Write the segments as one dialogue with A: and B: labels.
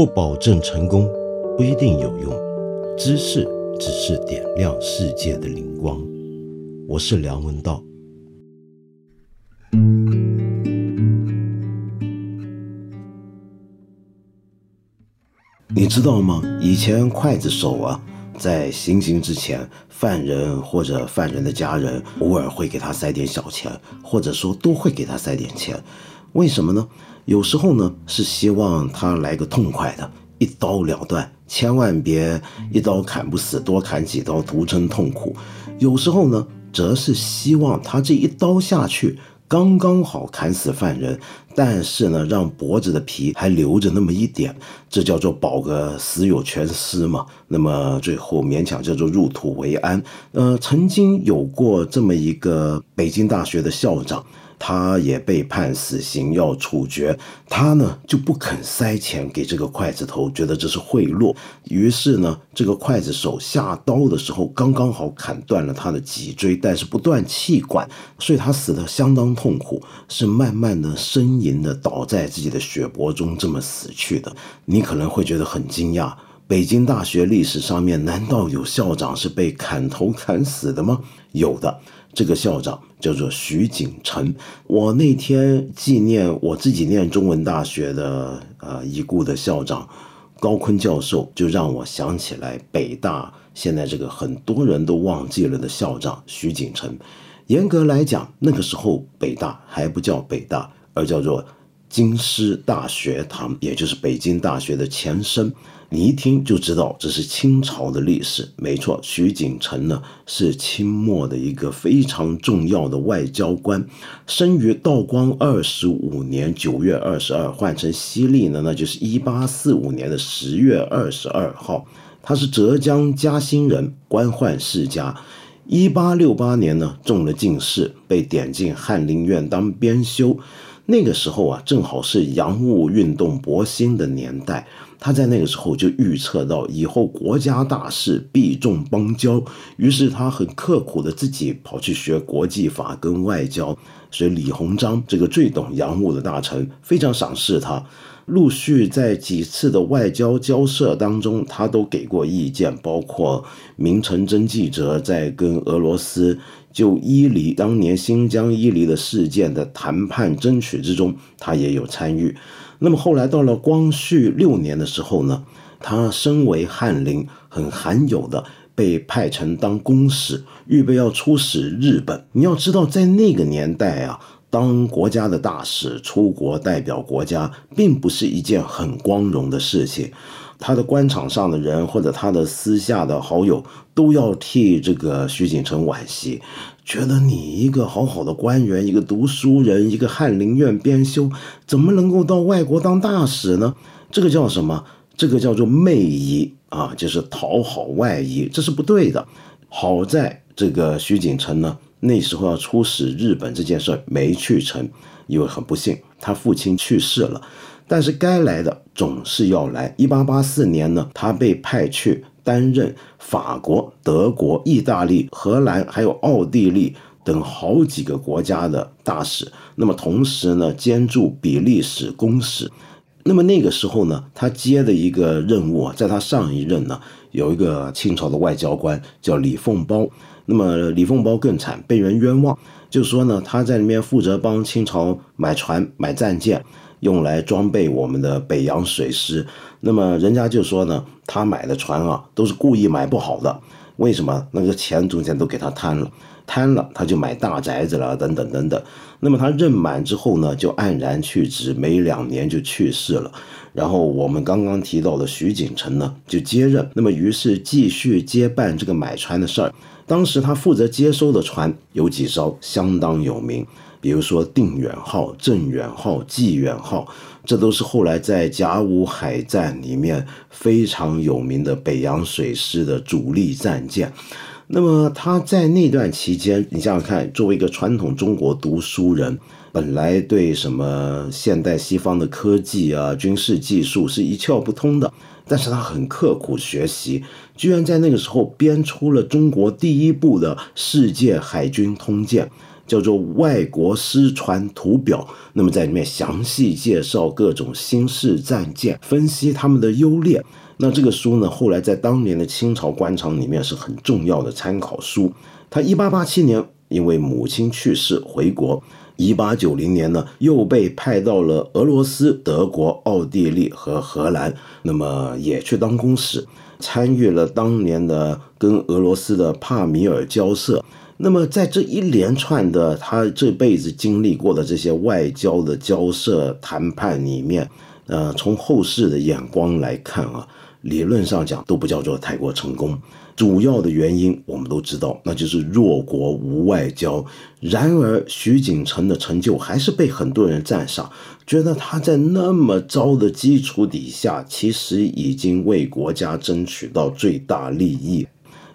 A: 不保证成功，不一定有用。知识只是点亮世界的灵光。我是梁文道。你知道吗？以前刽子手啊，在行刑之前，犯人或者犯人的家人偶尔会给他塞点小钱，或者说都会给他塞点钱。为什么呢？有时候呢是希望他来个痛快的，一刀了断，千万别一刀砍不死，多砍几刀，徒增痛苦。有时候呢，则是希望他这一刀下去。刚刚好砍死犯人，但是呢，让脖子的皮还留着那么一点，这叫做保个死有全尸嘛。那么最后勉强叫做入土为安。呃，曾经有过这么一个北京大学的校长。他也被判死刑要处决，他呢就不肯塞钱给这个刽子头，觉得这是贿赂。于是呢，这个刽子手下刀的时候，刚刚好砍断了他的脊椎，但是不断气管，所以他死的相当痛苦，是慢慢的呻吟的倒在自己的血泊中这么死去的。你可能会觉得很惊讶，北京大学历史上面难道有校长是被砍头砍死的吗？有的。这个校长叫做徐景成。我那天纪念我自己念中文大学的呃已故的校长高锟教授，就让我想起来北大现在这个很多人都忘记了的校长徐景成。严格来讲，那个时候北大还不叫北大，而叫做京师大学堂，也就是北京大学的前身。你一听就知道这是清朝的历史，没错。徐景成呢是清末的一个非常重要的外交官，生于道光二十五年九月二十二，换成西历呢，那就是一八四五年的十月二十二号。他是浙江嘉兴人，官宦世家。一八六八年呢中了进士，被点进翰林院当编修。那个时候啊，正好是洋务运动勃兴的年代。他在那个时候就预测到以后国家大事必重邦交，于是他很刻苦的自己跑去学国际法跟外交，所以李鸿章这个最懂洋务的大臣非常赏识他，陆续在几次的外交交涉当中，他都给过意见，包括明成真记者在跟俄罗斯就伊犁当年新疆伊犁的事件的谈判争取之中，他也有参与。那么后来到了光绪六年的时候呢，他身为翰林，很罕有的被派成当公使，预备要出使日本。你要知道，在那个年代啊，当国家的大使出国代表国家，并不是一件很光荣的事情。他的官场上的人或者他的私下的好友，都要替这个徐景成惋惜。觉得你一个好好的官员，一个读书人，一个翰林院编修，怎么能够到外国当大使呢？这个叫什么？这个叫做媚夷啊，就是讨好外夷，这是不对的。好在这个徐景成呢，那时候要出使日本这件事没去成，因为很不幸，他父亲去世了。但是该来的总是要来。一八八四年呢，他被派去。担任法国、德国、意大利、荷兰还有奥地利等好几个国家的大使，那么同时呢兼驻比利时公使。那么那个时候呢，他接的一个任务啊，在他上一任呢，有一个清朝的外交官叫李凤苞。那么李凤苞更惨，被人冤枉，就说呢他在里面负责帮清朝买船、买战舰。用来装备我们的北洋水师，那么人家就说呢，他买的船啊都是故意买不好的，为什么？那个钱中间都给他贪了，贪了他就买大宅子了，等等等等。那么他任满之后呢，就黯然去职，没两年就去世了。然后我们刚刚提到的徐景成呢，就接任，那么于是继续接办这个买船的事儿。当时他负责接收的船有几艘相当有名。比如说定远号、镇远号、济远号，这都是后来在甲午海战里面非常有名的北洋水师的主力战舰。那么他在那段期间，你想想看，作为一个传统中国读书人，本来对什么现代西方的科技啊、军事技术是一窍不通的，但是他很刻苦学习，居然在那个时候编出了中国第一部的世界海军通鉴。叫做《外国失传图表》。那么在里面详细介绍各种新式战舰，分析他们的优劣。那这个书呢，后来在当年的清朝官场里面是很重要的参考书。他一八八七年因为母亲去世回国，一八九零年呢又被派到了俄罗斯、德国、奥地利和荷兰，那么也去当公使。参与了当年的跟俄罗斯的帕米尔交涉，那么在这一连串的他这辈子经历过的这些外交的交涉谈判里面，呃，从后世的眼光来看啊，理论上讲都不叫做太过成功。主要的原因我们都知道，那就是弱国无外交。然而，徐锦成的成就还是被很多人赞赏，觉得他在那么糟的基础底下，其实已经为国家争取到最大利益。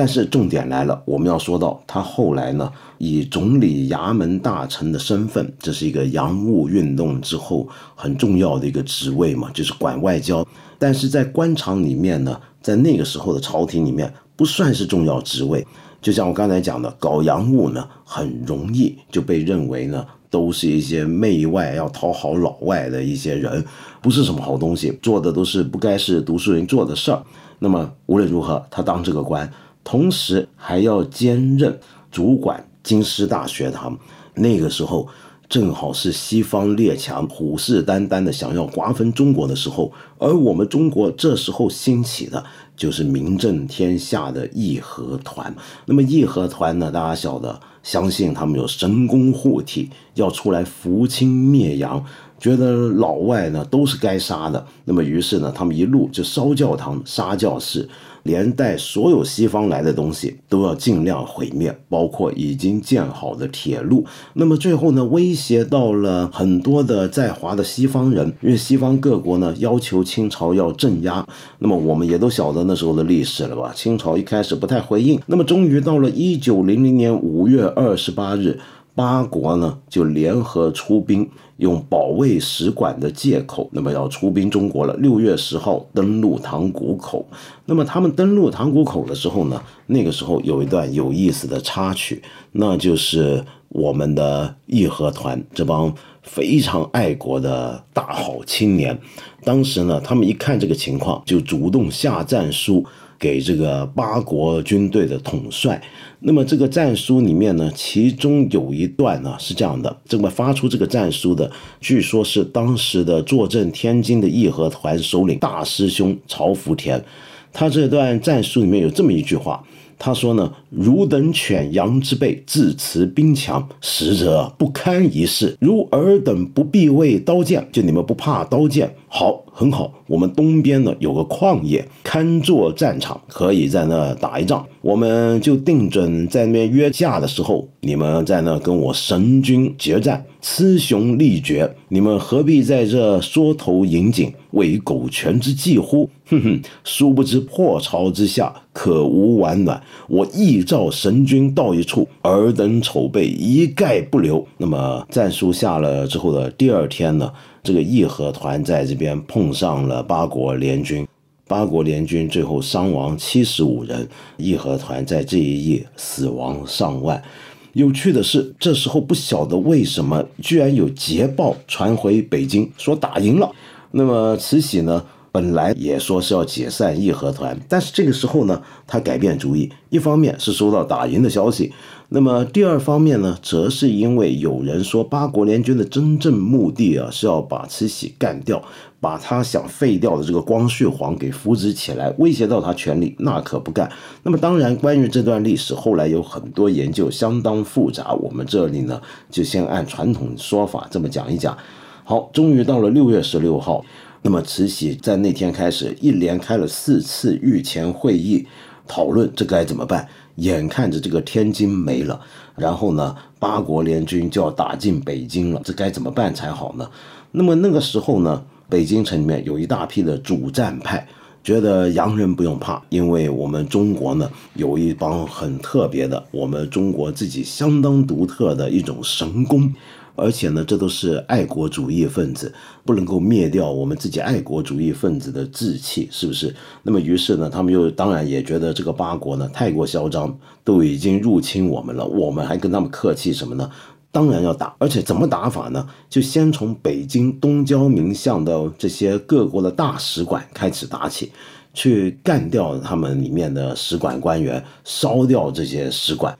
A: 但是重点来了，我们要说到他后来呢，以总理衙门大臣的身份，这是一个洋务运动之后很重要的一个职位嘛，就是管外交。但是在官场里面呢，在那个时候的朝廷里面。不算是重要职位，就像我刚才讲的，搞洋务呢，很容易就被认为呢，都是一些媚外要讨好老外的一些人，不是什么好东西，做的都是不该是读书人做的事儿。那么无论如何，他当这个官，同时还要兼任主管京师大学堂。那个时候正好是西方列强虎视眈眈的想要瓜分中国的时候，而我们中国这时候兴起的。就是名震天下的义和团。那么义和团呢？大家晓得，相信他们有神功护体，要出来扶清灭洋，觉得老外呢都是该杀的。那么于是呢，他们一路就烧教堂、杀教士。连带所有西方来的东西都要尽量毁灭，包括已经建好的铁路。那么最后呢，威胁到了很多的在华的西方人，因为西方各国呢要求清朝要镇压。那么我们也都晓得那时候的历史了吧？清朝一开始不太回应，那么终于到了一九零零年五月二十八日。八国呢就联合出兵，用保卫使馆的借口，那么要出兵中国了。六月十号登陆塘沽口。那么他们登陆塘沽口的时候呢，那个时候有一段有意思的插曲，那就是我们的义和团这帮非常爱国的大好青年，当时呢，他们一看这个情况，就主动下战书。给这个八国军队的统帅，那么这个战书里面呢，其中有一段呢是这样的：这么发出这个战书的，据说是当时的坐镇天津的义和团首领大师兄曹福田，他这段战书里面有这么一句话。他说呢，汝等犬羊之辈，自持兵强，实则不堪一试。如尔等不避畏刀剑，就你们不怕刀剑，好，很好。我们东边呢有个旷野，堪作战场，可以在那打一仗。我们就定准在那边约架的时候，你们在那跟我神军决战，雌雄力决。你们何必在这缩头引颈，为狗权之计乎？哼哼，殊不知破巢之下可无完卵。我依照神君到一处，尔等丑辈一概不留。那么战书下了之后的第二天呢，这个义和团在这边碰上了八国联军。八国联军最后伤亡七十五人，义和团在这一夜死亡上万。有趣的是，这时候不晓得为什么，居然有捷报传回北京，说打赢了。那么慈禧呢，本来也说是要解散义和团，但是这个时候呢，他改变主意，一方面是收到打赢的消息。那么第二方面呢，则是因为有人说八国联军的真正目的啊，是要把慈禧干掉，把他想废掉的这个光绪皇给扶植起来，威胁到他权力，那可不干。那么当然，关于这段历史，后来有很多研究，相当复杂。我们这里呢，就先按传统说法这么讲一讲。好，终于到了六月十六号，那么慈禧在那天开始一连开了四次御前会议，讨论这该怎么办。眼看着这个天津没了，然后呢，八国联军就要打进北京了，这该怎么办才好呢？那么那个时候呢，北京城里面有一大批的主战派，觉得洋人不用怕，因为我们中国呢有一帮很特别的，我们中国自己相当独特的一种神功。而且呢，这都是爱国主义分子，不能够灭掉我们自己爱国主义分子的志气，是不是？那么于是呢，他们又当然也觉得这个八国呢太过嚣张，都已经入侵我们了，我们还跟他们客气什么呢？当然要打，而且怎么打法呢？就先从北京东交民巷的这些各国的大使馆开始打起，去干掉他们里面的使馆官员，烧掉这些使馆。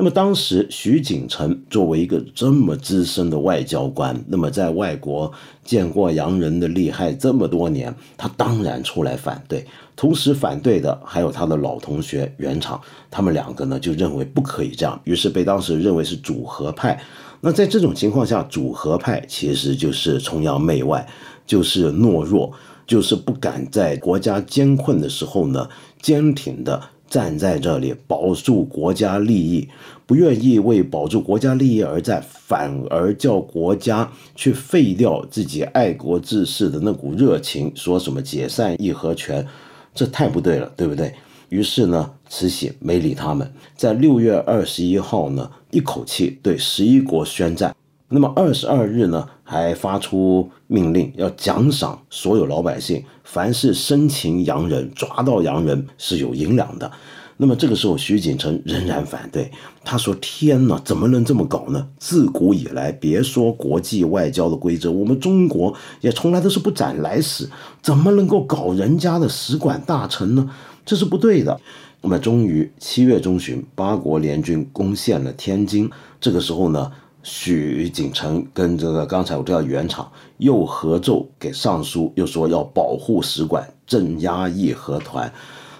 A: 那么当时徐锦成作为一个这么资深的外交官，那么在外国见过洋人的厉害这么多年，他当然出来反对。同时反对的还有他的老同学袁敞，他们两个呢就认为不可以这样，于是被当时认为是主和派。那在这种情况下，主和派其实就是崇洋媚外，就是懦弱，就是不敢在国家艰困的时候呢坚挺的。站在这里保住国家利益，不愿意为保住国家利益而战，反而叫国家去废掉自己爱国志士的那股热情，说什么解散义和拳，这太不对了，对不对？于是呢，慈禧没理他们，在六月二十一号呢，一口气对十一国宣战。那么二十二日呢，还发出命令，要奖赏所有老百姓，凡是生擒洋人、抓到洋人是有银两的。那么这个时候，徐锦城仍然反对，他说：“天哪，怎么能这么搞呢？自古以来，别说国际外交的规则，我们中国也从来都是不斩来使，怎么能够搞人家的使馆大臣呢？这是不对的。”那么终于七月中旬，八国联军攻陷了天津。这个时候呢？许景成跟这个刚才我叫原厂又合奏给上书，又说要保护使馆，镇压义和团。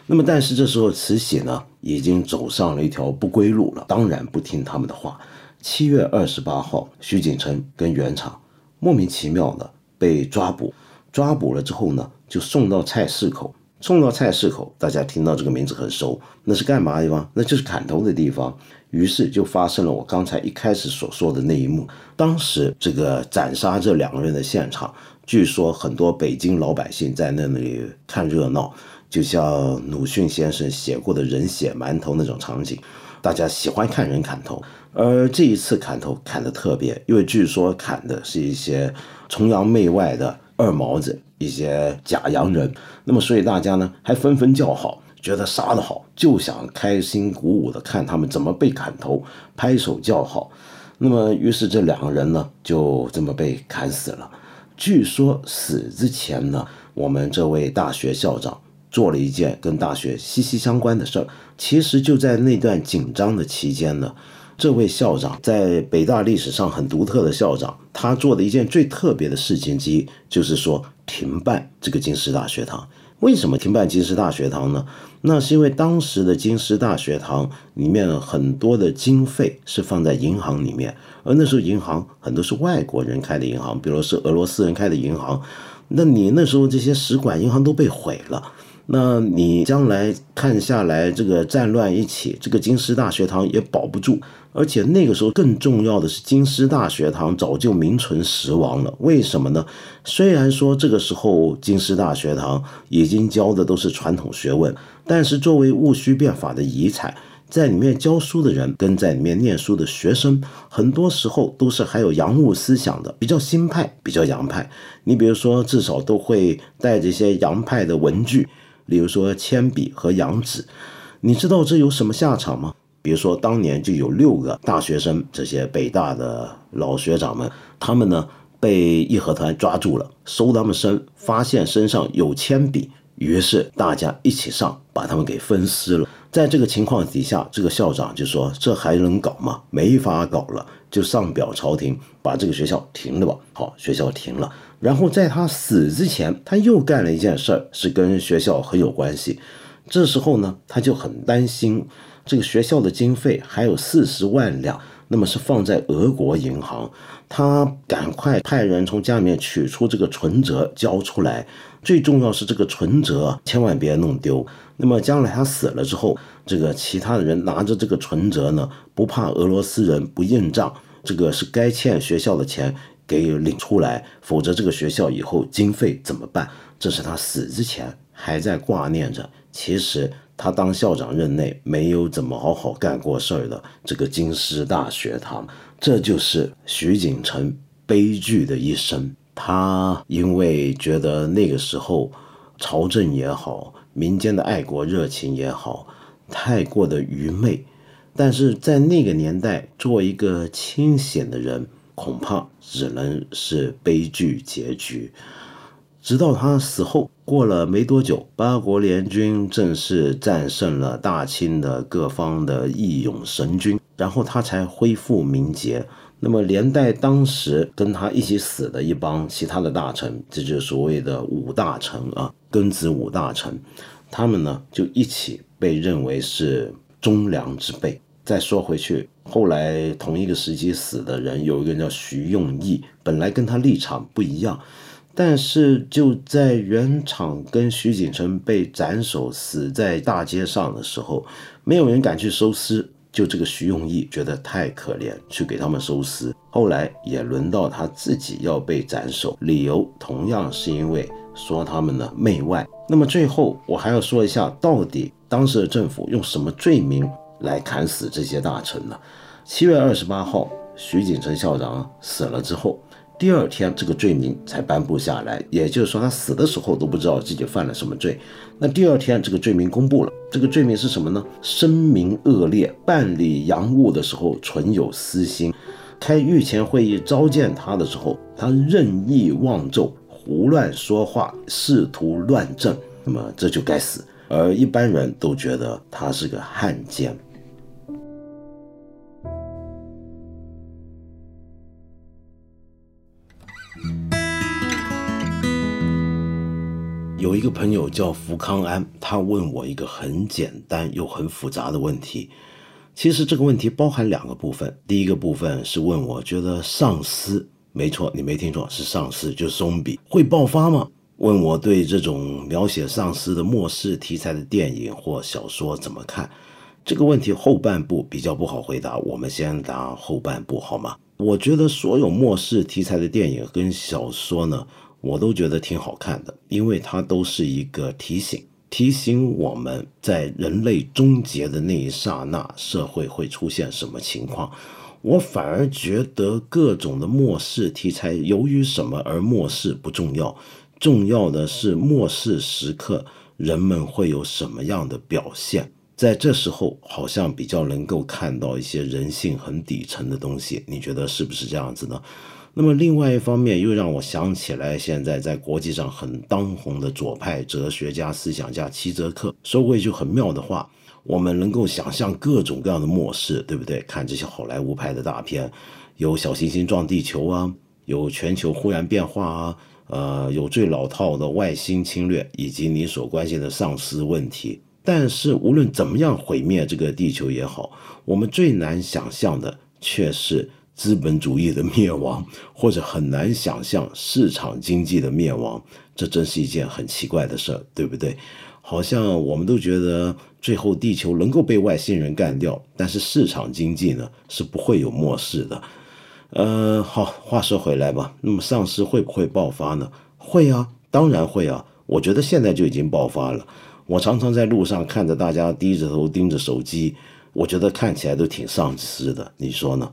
A: 那么，但是这时候慈禧呢，已经走上了一条不归路了，当然不听他们的话。七月二十八号，徐景成跟原厂莫名其妙的被抓捕，抓捕了之后呢，就送到菜市口。送到菜市口，大家听到这个名字很熟，那是干嘛的地方？那就是砍头的地方。于是就发生了我刚才一开始所说的那一幕。当时这个斩杀这两个人的现场，据说很多北京老百姓在那里看热闹，就像鲁迅先生写过的人血馒头那种场景，大家喜欢看人砍头。而这一次砍头砍得特别，因为据说砍的是一些崇洋媚外的二毛子，一些假洋人。那么所以大家呢还纷纷叫好。觉得杀得好，就想开心鼓舞的看他们怎么被砍头，拍手叫好。那么，于是这两个人呢，就这么被砍死了。据说死之前呢，我们这位大学校长做了一件跟大学息息相关的事儿。其实就在那段紧张的期间呢，这位校长在北大历史上很独特的校长，他做的一件最特别的事情之一，就是说停办这个京师大学堂。为什么停办京师大学堂呢？那是因为当时的京师大学堂里面很多的经费是放在银行里面，而那时候银行很多是外国人开的银行，比如是俄罗斯人开的银行，那你那时候这些使馆银行都被毁了。那你将来看下来，这个战乱一起，这个京师大学堂也保不住。而且那个时候更重要的是，京师大学堂早就名存实亡了。为什么呢？虽然说这个时候京师大学堂已经教的都是传统学问，但是作为戊戌变法的遗产，在里面教书的人跟在里面念书的学生，很多时候都是还有洋务思想的，比较新派，比较洋派。你比如说，至少都会带着一些洋派的文具。比如说铅笔和羊纸，你知道这有什么下场吗？比如说当年就有六个大学生，这些北大的老学长们，他们呢被义和团抓住了，搜他们身，发现身上有铅笔，于是大家一起上，把他们给分尸了。在这个情况底下，这个校长就说：“这还能搞吗？没法搞了，就上表朝廷，把这个学校停了吧。”好，学校停了。然后在他死之前，他又干了一件事儿，是跟学校很有关系。这时候呢，他就很担心这个学校的经费还有四十万两，那么是放在俄国银行，他赶快派人从家里面取出这个存折交出来。最重要是这个存折千万别弄丢。那么将来他死了之后，这个其他的人拿着这个存折呢，不怕俄罗斯人不认账，这个是该欠学校的钱。给领出来，否则这个学校以后经费怎么办？这是他死之前还在挂念着。其实他当校长任内没有怎么好好干过事儿的。这个京师大学堂，这就是徐锦成悲剧的一生。他因为觉得那个时候朝政也好，民间的爱国热情也好，太过的愚昧。但是在那个年代，做一个清闲的人，恐怕只能是悲剧结局。直到他死后，过了没多久，八国联军正式战胜了大清的各方的义勇神军，然后他才恢复名节。那么连带当时跟他一起死的一帮其他的大臣，这就是所谓的五大臣啊，庚子五大臣，他们呢就一起被认为是忠良之辈。再说回去，后来同一个时期死的人，有一个人叫徐用义，本来跟他立场不一样。但是就在原厂跟徐锦成被斩首死在大街上的时候，没有人敢去收尸。就这个徐用义觉得太可怜，去给他们收尸。后来也轮到他自己要被斩首，理由同样是因为说他们呢媚外。那么最后我还要说一下，到底当时的政府用什么罪名来砍死这些大臣呢？七月二十八号，徐锦成校长死了之后。第二天，这个罪名才颁布下来，也就是说，他死的时候都不知道自己犯了什么罪。那第二天，这个罪名公布了，这个罪名是什么呢？声名恶劣，办理洋务的时候存有私心，开御前会议召见他的时候，他任意妄奏，胡乱说话，试图乱政，那么这就该死。而一般人都觉得他是个汉奸。有一个朋友叫福康安，他问我一个很简单又很复杂的问题。其实这个问题包含两个部分，第一个部分是问我觉得丧尸，没错，你没听错，是丧尸，就是松比会爆发吗？问我对这种描写丧尸的末世题材的电影或小说怎么看？这个问题后半部比较不好回答，我们先答后半部好吗？我觉得所有末世题材的电影跟小说呢。我都觉得挺好看的，因为它都是一个提醒，提醒我们在人类终结的那一刹那，社会会出现什么情况。我反而觉得各种的末世题材，由于什么而末世不重要，重要的是末世时刻人们会有什么样的表现。在这时候，好像比较能够看到一些人性很底层的东西。你觉得是不是这样子呢？那么另外一方面，又让我想起来，现在在国际上很当红的左派哲学家、思想家齐泽克说过一句很妙的话：我们能够想象各种各样的末世，对不对？看这些好莱坞拍的大片，有小行星撞地球啊，有全球忽然变化啊，呃，有最老套的外星侵略，以及你所关心的丧尸问题。但是无论怎么样毁灭这个地球也好，我们最难想象的却是。资本主义的灭亡，或者很难想象市场经济的灭亡，这真是一件很奇怪的事儿，对不对？好像我们都觉得最后地球能够被外星人干掉，但是市场经济呢是不会有末世的。呃，好，话说回来吧，那么丧尸会不会爆发呢？会啊，当然会啊。我觉得现在就已经爆发了。我常常在路上看着大家低着头盯着手机，我觉得看起来都挺丧尸的，你说呢？